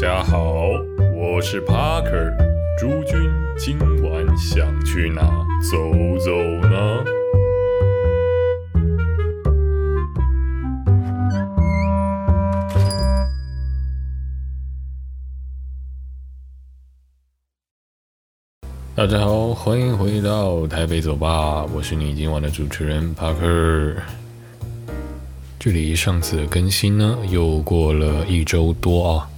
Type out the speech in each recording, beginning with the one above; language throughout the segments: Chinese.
大家好，我是 Parker。诸君今晚想去哪走走呢？大家好，欢迎回到台北走吧，我是你今晚的主持人 Parker。距离上次的更新呢，又过了一周多啊。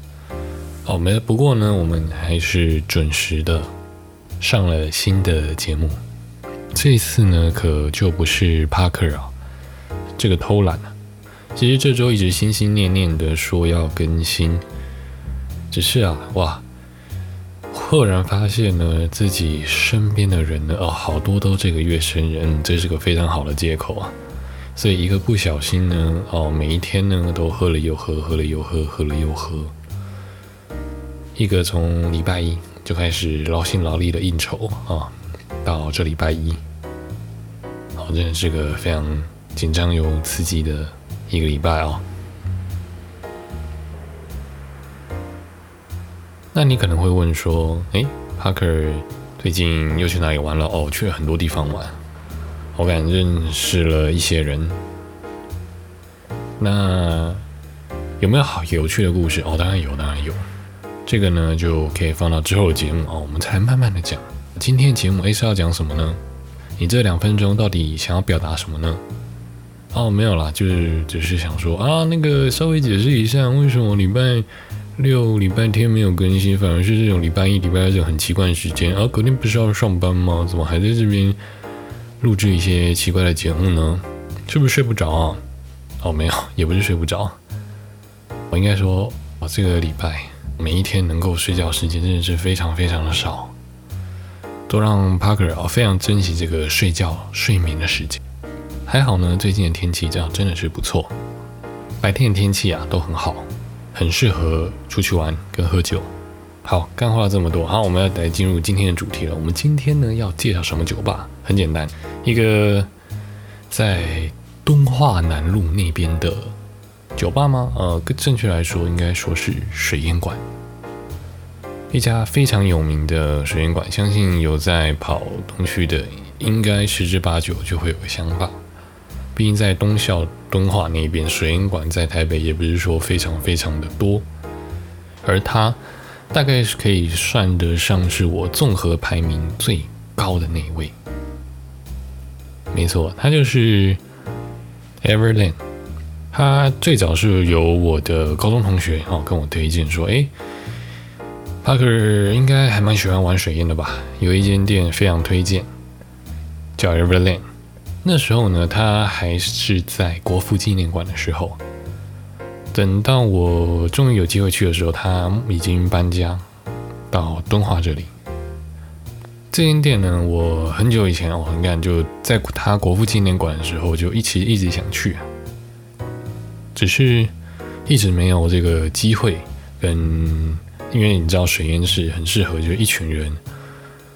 哦没，不过呢，我们还是准时的上了新的节目。这次呢，可就不是 Parker 啊，这个偷懒啊。其实这周一直心心念念的说要更新，只是啊，哇，赫然发现呢，自己身边的人呢，哦，好多都这个月生日，这是个非常好的借口啊。所以一个不小心呢，哦，每一天呢都喝了又喝，喝了又喝，喝了又喝。一个从礼拜一就开始劳心劳力的应酬啊，到这礼拜一，好，真的是个非常紧张又刺激的一个礼拜啊。那你可能会问说，哎，Parker 最近又去哪里玩了？哦，去了很多地方玩，我感认识了一些人。那有没有好有趣的故事？哦，当然有，当然有。这个呢，就可以放到之后的节目哦，我们才慢慢的讲。今天节目 A 是要讲什么呢？你这两分钟到底想要表达什么呢？哦，没有啦，就是只是想说啊，那个稍微解释一下，为什么礼拜六、礼拜天没有更新，反而是这种礼拜一、礼拜二这种很奇怪的时间啊？隔天不是要上班吗？怎么还在这边录制一些奇怪的节目呢？是不是睡不着啊？哦，没有，也不是睡不着，我应该说，我这个礼拜。每一天能够睡觉时间真的是非常非常的少，都让 Parker 啊非常珍惜这个睡觉睡眠的时间。还好呢，最近的天气这样真的是不错，白天的天气啊都很好，很适合出去玩跟喝酒。好，干话了这么多，好，我们要来进入今天的主题了。我们今天呢要介绍什么酒吧？很简单，一个在敦化南路那边的。酒吧吗？呃，更正确来说，应该说是水烟馆，一家非常有名的水烟馆。相信有在跑东区的，应该十之八九就会有个想法。毕竟在东校敦化那边，水烟馆在台北也不是说非常非常的多，而它大概是可以算得上是我综合排名最高的那一位。没错，它就是 Everland。他最早是由我的高中同学哦跟我推荐说，哎，Parker 应该还蛮喜欢玩水烟的吧？有一间店非常推荐，叫 Everland。那时候呢，他还是在国父纪念馆的时候。等到我终于有机会去的时候，他已经搬家到敦化这里。这间店呢，我很久以前哦，你看就在他国父纪念馆的时候，就一直一直想去。只是一直没有这个机会，跟因为你知道水烟是很适合，就一群人，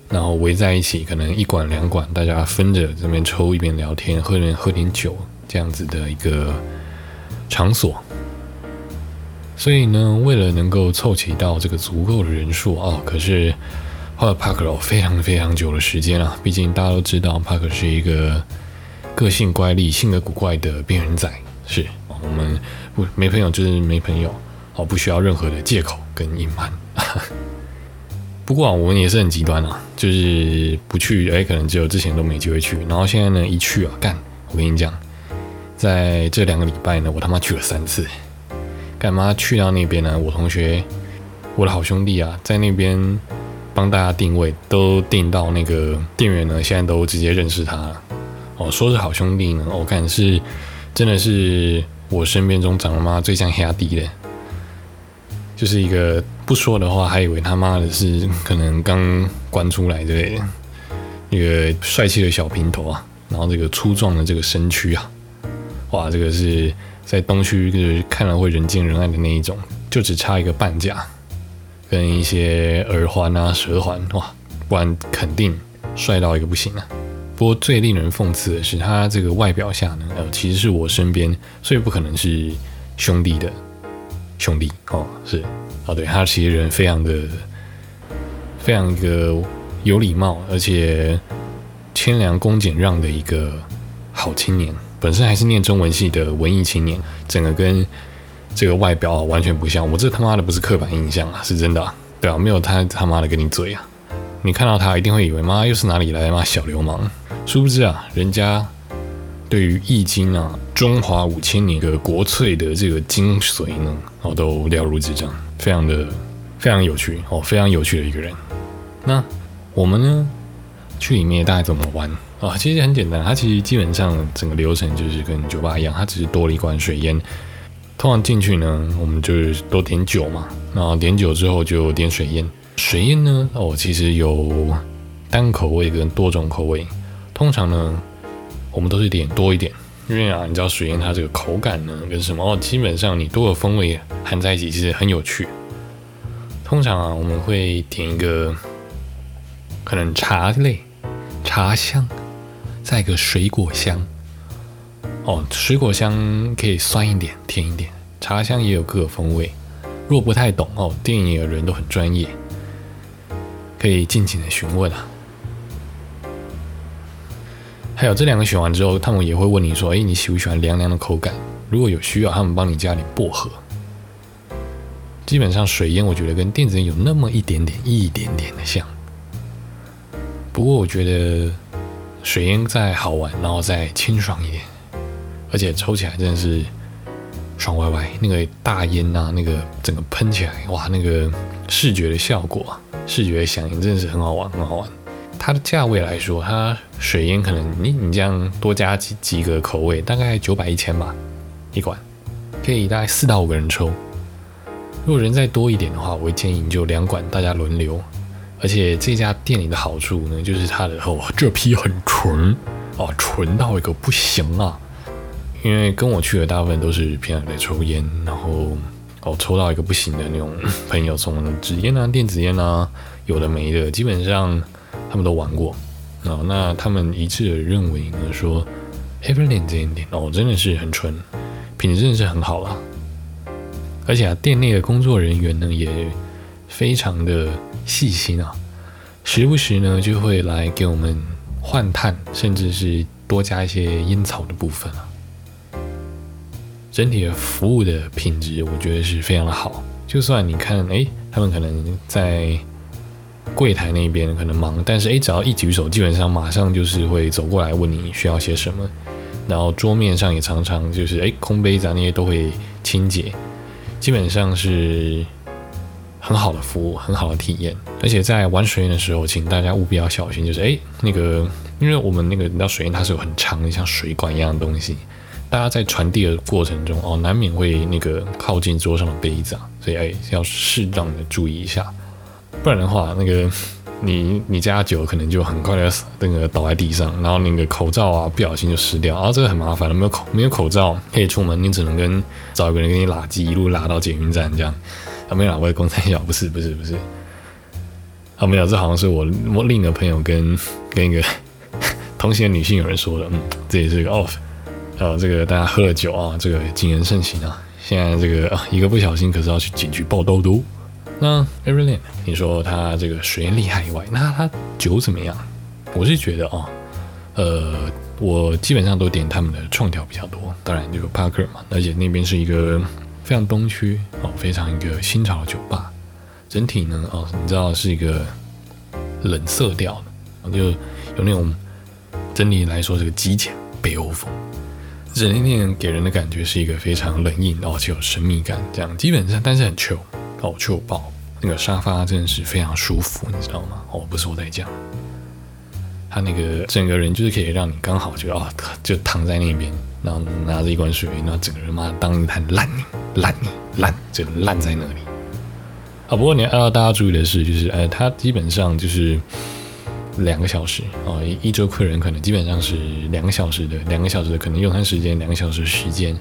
然后围在一起，可能一管两管，大家分着这边抽一边聊天，喝点喝点酒这样子的一个场所。所以呢，为了能够凑齐到这个足够的人数啊，可是花了帕克非常非常久的时间啊。毕竟大家都知道，帕克是一个个性乖戾、性格古怪的边缘仔，是。我们不没朋友就是没朋友，哦，不需要任何的借口跟隐瞒。不过啊，我们也是很极端啊，就是不去，哎，可能只有之前都没机会去，然后现在呢一去啊，干！我跟你讲，在这两个礼拜呢，我他妈去了三次。干嘛去到那边呢？我同学，我的好兄弟啊，在那边帮大家定位，都定到那个店员呢，现在都直接认识他了。哦，说是好兄弟呢，我看是真的是。我身边中长得妈最像黑阿迪的，就是一个不说的话，还以为他妈的是可能刚关出来之类的。一个帅气的小平头啊，然后这个粗壮的这个身躯啊，哇，这个是在东区就是看了会人见人爱的那一种，就只差一个半价跟一些耳环啊、舌环哇，不然肯定帅到一个不行啊。不过最令人讽刺的是，他这个外表下呢，呃，其实是我身边，最不可能是兄弟的兄弟哦，是哦，对他其实人非常的非常一个有礼貌，而且谦良恭俭让的一个好青年。本身还是念中文系的文艺青年，整个跟这个外表完全不像。我这他妈的不是刻板印象啊，是真的。对啊，没有他他妈的跟你嘴啊！你看到他一定会以为妈又是哪里来的妈小流氓，殊不知啊，人家对于《易经》啊，中华五千年的国粹的这个精髓呢，哦，都了如指掌，非常的非常有趣哦，非常有趣的一个人。那我们呢，去里面大概怎么玩啊？其实很简单，它其实基本上整个流程就是跟酒吧一样，它只是多了一罐水烟。通常进去呢，我们就是都点酒嘛，然后点酒之后就点水烟。水烟呢，哦，其实有单口味跟多种口味。通常呢，我们都是点多一点，因为啊，你知道水烟它这个口感呢跟什么哦，基本上你多个风味含在一起，其实很有趣。通常啊，我们会点一个可能茶类、茶香，再一个水果香。哦，水果香可以酸一点、甜一点，茶香也有各个风味。若不太懂哦，电影的人都很专业，可以尽情的询问啊。还有这两个选完之后，他们也会问你说：“哎，你喜不喜欢凉凉的口感？”如果有需要，他们帮你加点薄荷。基本上水烟，我觉得跟电子烟有那么一点点、一点点的像。不过我觉得水烟再好玩，然后再清爽一点。而且抽起来真的是爽歪歪，那个大烟呐，那个整个喷起来，哇，那个视觉的效果，视觉响应真的是很好玩，很好玩。它的价位来说，它水烟可能你你这样多加几几个口味，大概九百一千吧一管，可以大概四到五个人抽。如果人再多一点的话，我会建议你就两管大家轮流。而且这家店里的好处呢，就是它的哦这批很纯哦，纯到一个不行啊。因为跟我去的大部分都是平常在抽烟，然后哦抽到一个不行的那种朋友，从纸烟啊、电子烟啊，有的没的，基本上他们都玩过哦。那他们一致的认为呢，说 Everland 这间店哦真的是很纯，品质真的是很好啦。而且啊，店内的工作人员呢也非常的细心啊，时不时呢就会来给我们换碳，甚至是多加一些烟草的部分啊。整体的服务的品质，我觉得是非常的好。就算你看，哎，他们可能在柜台那边可能忙，但是哎，只要一举手，基本上马上就是会走过来问你需要些什么。然后桌面上也常常就是哎，空杯子啊那些都会清洁，基本上是很好的服务，很好的体验。而且在玩水印的时候，请大家务必要小心，就是哎，那个，因为我们那个你知道水烟它是有很长的像水管一样的东西。大家在传递的过程中哦，难免会那个靠近桌上的杯子啊，所以哎要适当的注意一下，不然的话，那个你你加酒可能就很快的那个倒在地上，然后那个口罩啊不小心就湿掉，啊这个很麻烦了，没有口没有口罩可以出门，你只能跟找一个人给你拉机，一路拉到捷运站这样。啊没有，我公差小，不是不是不是，啊没有，这好像是我我另一个朋友跟跟一个 同行的女性有人说的，嗯，这也是一个 off。呃，这个大家喝了酒啊，这个谨言慎行啊。现在这个啊，一个不小心可是要去警局报兜兜。那 Everland，你说他这个水厉害以外，那他酒怎么样？我是觉得啊，呃，我基本上都点他们的创调比较多，当然就是 Parker 嘛，而且那边是一个非常东区哦，非常一个新潮的酒吧。整体呢，哦，你知道是一个冷色调的，就有那种整体来说这个极简北欧风。整间店给人的感觉是一个非常冷硬，而且有神秘感，这样基本上，但是很 chill，哦，chill 爆，那个沙发真的是非常舒服，你知道吗？哦，不是我在讲，他那个整个人就是可以让你刚好就啊，就躺在那边，然后拿着一罐水，然后整个人妈当一滩烂泥，烂泥，烂，就烂在那里。啊，不过你要大家注意的是，就是呃，他基本上就是。两个小时哦，一周客人可能基本上是两个小时的，两个小时的可能用餐时间，两个小时时间。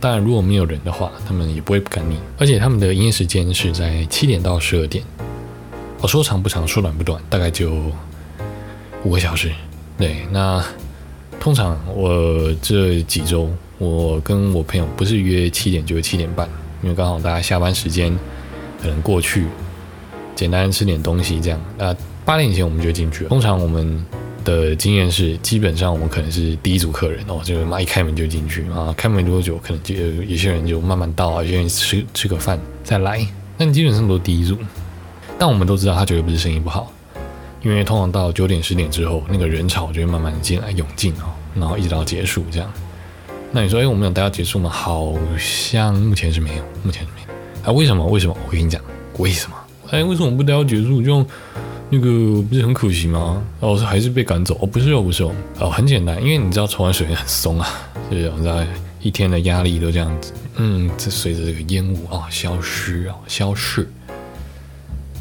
当然，如果没有人的话，他们也不会不赶你。而且他们的营业时间是在七点到十二点。我说长不长，说短不短，大概就五个小时。对，那通常我这几周，我跟我朋友不是约七点，就是七点半，因为刚好大家下班时间可能过去，简单吃点东西这样。那八点以前我们就进去了。通常我们的经验是，基本上我们可能是第一组客人哦，就是妈一开门就进去啊，开门多久可能就有些人就慢慢到啊，有些人吃吃个饭再来。那你基本上都是第一组，但我们都知道他绝对不是生意不好，因为通常到九点十点之后，那个人潮就会慢慢进来涌进哦，然后一直到结束这样。那你说，哎，我们有待到结束吗？好像目前是没有，目前是没有。啊，为什么？为什么？我跟你讲，为什么？哎，为什么不待到结束就那个不是很可惜吗？哦，还是被赶走？哦，不是哦，不是哦。哦，很简单，因为你知道抽完水很松啊，就是你知道一天的压力都这样子，嗯，这随着这个烟雾啊消失啊消逝，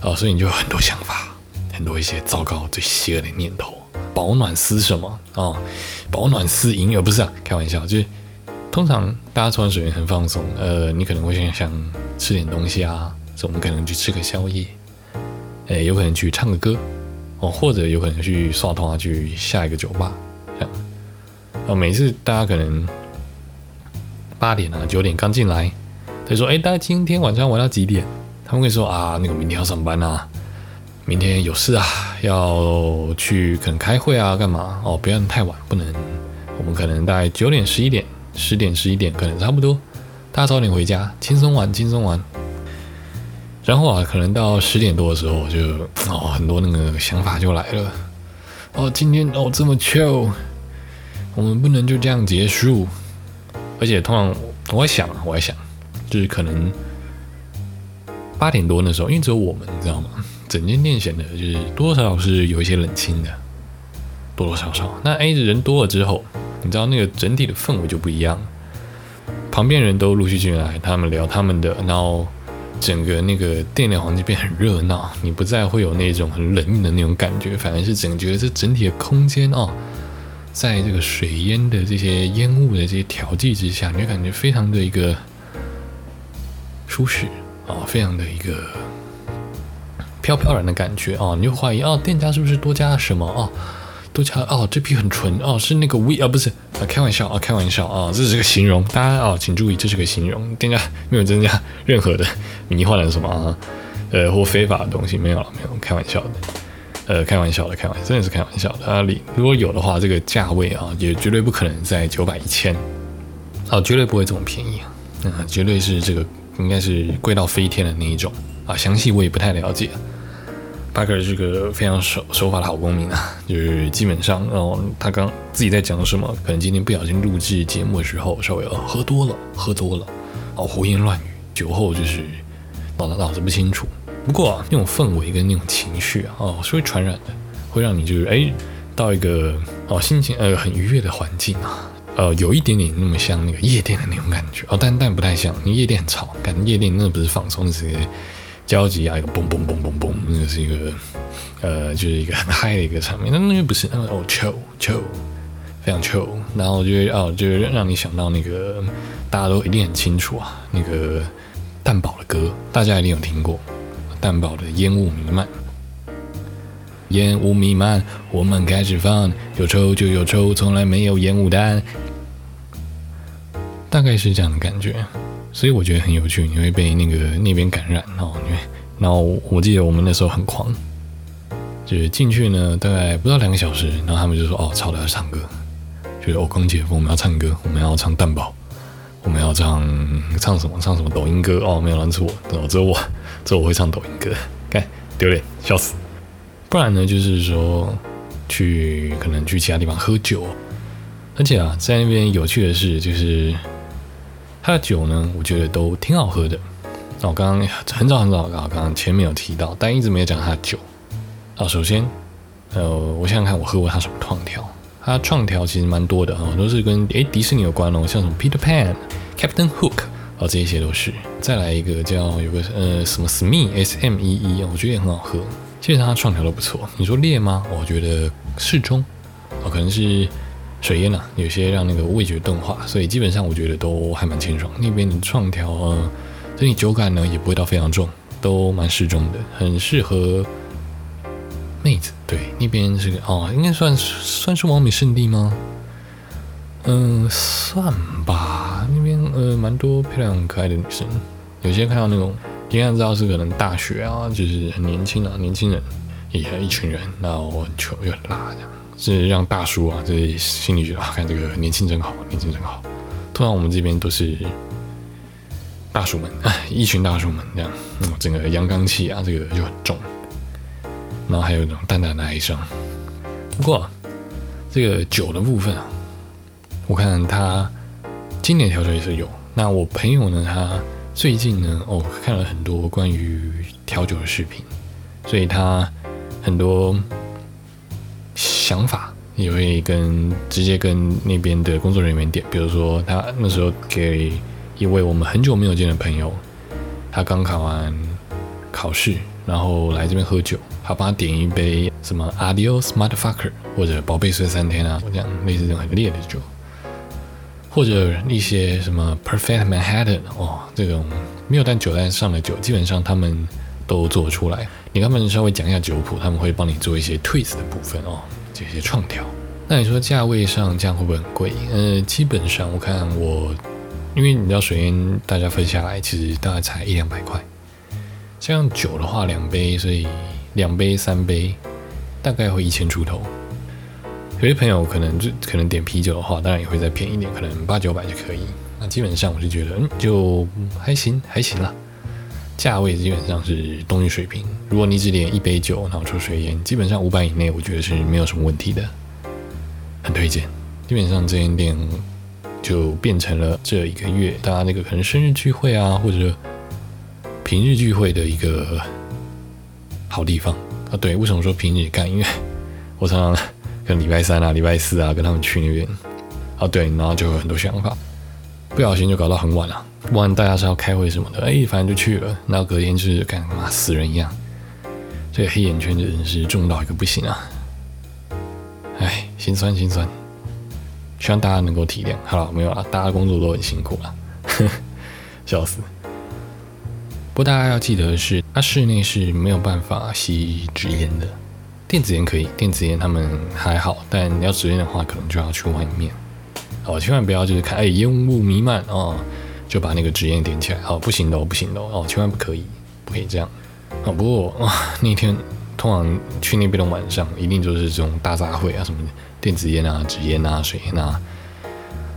哦，所以你就有很多想法，很多一些糟糕、最邪恶的念头。保暖思什么啊？保暖思营而不是啊，开玩笑，就是。通常大家抽完水很放松，呃，你可能会想想吃点东西啊，所以我们可能去吃个宵夜，哎，有可能去唱个歌，哦，或者有可能去刷通啊，去下一个酒吧，这样。啊，每次大家可能八点啊九点刚进来，他说，哎，大家今天晚上玩到几点？他们会说啊，那个明天要上班啊，明天有事啊，要去可能开会啊，干嘛？哦，不要太晚，不能，我们可能大概九点十一点。十点十一点可能差不多，大家早点回家，轻松玩，轻松玩。然后啊，可能到十点多的时候，就哦很多那个想法就来了。哦，今天哦这么 chill，我们不能就这样结束。而且通常我在想，我在想，就是可能八点多那时候，因为只有我们，你知道吗？整间店显得就是多多少少是有一些冷清的，多多少少。那 A 的人多了之后。你知道那个整体的氛围就不一样，旁边人都陆续进来，他们聊他们的，然后整个那个店内环境变很热闹，你不再会有那种很冷硬的那种感觉，反而是整觉得这整体的空间哦，在这个水烟的这些烟雾的这些调剂之下，你会感觉非常的一个舒适啊，非常的一个飘飘然的感觉啊，你就怀疑哦，店家是不是多加了什么哦？都加哦，这批很纯哦，是那个 V 啊，不是啊，开玩笑啊，开玩笑啊，这是个形容，大家哦，请注意，这是个形容，店家没有增加任何的迷幻的什么啊，呃，或非法的东西，没有了，没有，开玩笑的，呃，开玩笑的，开玩笑，真的是开玩笑的啊，里如果有的话，这个价位啊，也绝对不可能在九百一千，啊，绝对不会这么便宜啊，嗯，绝对是这个应该是贵到飞天的那一种啊，详细我也不太了解。巴克是个非常守守法的好公民啊，就是基本上，哦，他刚自己在讲什么，可能今天不小心录制节目的时候稍微喝多了，喝多了，哦，胡言乱语，酒后就是脑脑子不清楚。不过啊，那种氛围跟那种情绪啊，哦，是会传染的，会让你就是哎，到一个哦心情呃很愉悦的环境啊，呃，有一点点那么像那个夜店的那种感觉哦，但但不太像，因为夜店很吵，感觉夜店那不是放松，是。交集啊，一个嘣嘣嘣嘣嘣，那个是一个，呃，就是一个很嗨的一个场面。那那个不是，那个哦抽抽非常抽。然后就哦，就让你想到那个大家都一定很清楚啊，那个蛋堡的歌，大家一定有听过。蛋堡的烟雾弥漫，烟雾弥漫，我们开始放，有抽就有抽，从来没有烟雾弹，大概是这样的感觉。所以我觉得很有趣，你会被那个那边感染哦。因为，然后我记得我们那时候很狂，就是进去呢，大概不到两个小时，然后他们就说：“哦，吵了要唱歌，就是哦，空姐夫，我们要唱歌，我们要唱蛋堡，我们要唱唱什么？唱什么抖音歌？哦，没有人是我，只有我，只有我会唱抖音歌，看丢脸，笑死。不然呢，就是说去可能去其他地方喝酒，而且啊，在那边有趣的是，就是。他的酒呢，我觉得都挺好喝的。那我刚刚很早很早啊，刚刚前面有提到，但一直没有讲他的酒。啊，首先，呃，我想想看，我喝过他什么创调？他创调其实蛮多的啊，都是跟诶迪士尼有关哦，像什么 Peter Pan、Captain Hook 啊，这些都是。再来一个叫有个呃什么 Smee S M E E，我觉得也很好喝。基本上他创调都不错。你说烈吗？我觉得适中。哦，可能是。水烟啊，有些让那个味觉钝化，所以基本上我觉得都还蛮清爽。那边的创调啊，整体酒感呢也不会到非常重，都蛮适中的，很适合妹子。对，那边是个哦，应该算算是完美圣地吗？嗯，算吧。那边呃蛮多漂亮可爱的女生，有些看到那种，一看知道是可能大学啊，就是很年轻啊，年轻人，也一群人，然后很穷又很辣这样，是让大叔啊，这心里觉得啊，看这个年轻真好，年轻真好。通常我们这边都是大叔们，一群大叔们这样，整个阳刚气啊，这个就很重。然后还有一种淡淡的哀伤。不过这个酒的部分啊，我看他经典调酒也是有。那我朋友呢，他最近呢，哦，看了很多关于调酒的视频，所以他很多想法也会跟直接跟那边的工作人员点。比如说，他那时候给一位我们很久没有见的朋友，他刚考完考试，然后来这边喝酒，他帮他点一杯什么 Adios Motherfucker 或者宝贝睡三天啊，这样类似这种很烈的酒。或者一些什么 Perfect Manhattan 哦，这种没有带酒单上的酒，基本上他们都做出来。你跟他们稍微讲一下酒谱，他们会帮你做一些 twist 的部分哦，这些创调。那你说价位上这样会不会很贵？呃，基本上我看我，因为你知道水烟大家分下来其实大概才一两百块，像酒的话两杯，所以两杯三杯大概会一千出头。有些朋友可能就可能点啤酒的话，当然也会再便宜点，可能八九百就可以。那基本上我是觉得，嗯，就还行，还行啦。价位基本上是东西水平。如果你只点一杯酒，然后抽水烟，基本上五百以内，我觉得是没有什么问题的，很推荐。基本上这间店就变成了这一个月大家那个可能生日聚会啊，或者平日聚会的一个好地方啊。对，为什么说平日干？因为我常常。跟礼拜三啊、礼拜四啊，跟他们去那边，啊对，然后就有很多想法，不小心就搞到很晚了。不然大家是要开会什么的，哎，反正就去了。然后隔天就是干嘛死人一样，这个黑眼圈真的是重到一个不行啊！哎，心酸心酸，希望大家能够体谅。好了，没有了，大家工作都很辛苦了，笑死。不过大家要记得的是，它室内是没有办法吸纸烟的。电子烟可以，电子烟他们还好，但你要纸烟的话，可能就要去外面。哦，千万不要就是看，哎，烟雾弥漫哦，就把那个纸烟点起来。哦，不行的，不行的哦，千万不可以，不可以这样。哦，不过哇，那天通常去那边的晚上，一定就是这种大杂烩啊，什么电子烟啊、纸烟啊、水烟啊，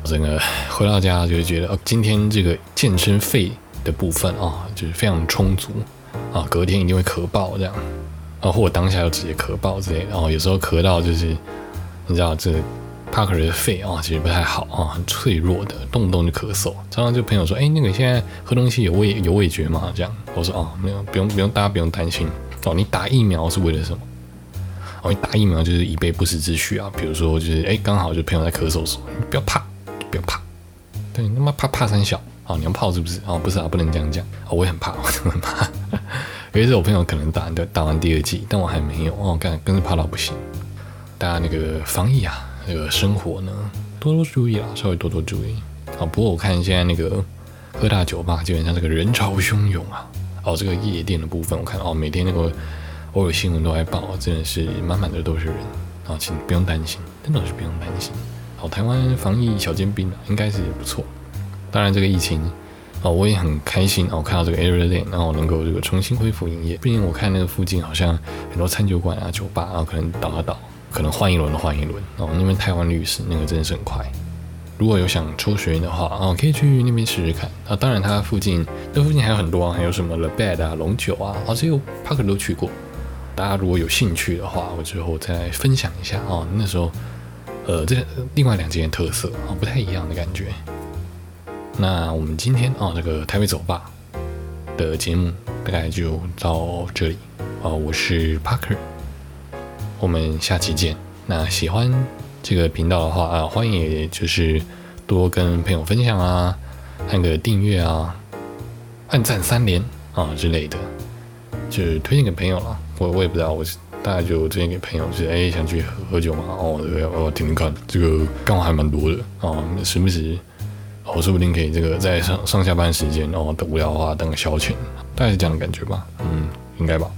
整个回到家就觉得，哦，今天这个健身费的部分啊，就是非常充足啊，隔天一定会咳爆这样。啊，或者当下就直接咳爆之类的，哦，有时候咳到就是你知道这 Parker 的肺啊，其实不太好啊，很脆弱的，动不动就咳嗽。常常就朋友说，哎，那个现在喝东西有味有味觉吗？这样，我说哦，没有，不用不用，大家不用担心。哦，你打疫苗是为了什么？哦，你打疫苗就是以备不时之需啊。比如说就是哎，刚好就朋友在咳嗽时，你不要怕，不要怕。对你他妈怕怕三小啊？你要泡是不是？哦，不是啊，不能这样讲。哦，我也很怕，我真的很怕。有一次我朋友可能打完打完第二剂，但我还没有哦，干更是怕到不行。大家那个防疫啊，那个生活呢，多多注意啊，稍微多多注意啊。不过我看现在那个各大酒吧基本上这个人潮汹涌啊，哦，这个夜店的部分我看哦，每天那个偶尔新闻都在报，真的是满满的都是人啊，请不用担心，真的是不用担心。好，台湾防疫小尖兵啊，应该是也不错。当然这个疫情。哦，我也很开心哦，看到这个 Area Lane，然后能够这个重新恢复营业。毕竟我看那个附近好像很多餐酒馆啊、酒吧啊，可能倒啊倒，可能换一轮的换一轮。哦，那边台湾律师那个真的是很快。如果有想抽学员的话，哦，可以去那边试试看。啊，当然它附近那附近还有很多，还有什么 The Bed 啊、龙酒啊，哦，这个 Parker 都去过。大家如果有兴趣的话，我之后再分享一下哦。那时候，呃，这另外两间特色啊，不太一样的感觉。那我们今天啊，这个台北走吧的节目大概就到这里啊。我是 Parker，我们下期见。那喜欢这个频道的话啊，欢迎就是多跟朋友分享啊，按个订阅啊，按赞三连啊之类的，就是推荐给朋友了。我我也不知道，我大概就推荐给朋友，就是哎想去喝喝酒嘛，哦对，我听听看，这个干话还蛮多的啊，时不时。我说不定可以这个在上上下班时间，然后无聊的话当个消遣，大概是这样的感觉吧。嗯，应该吧。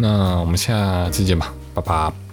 那我们下次见吧，拜拜。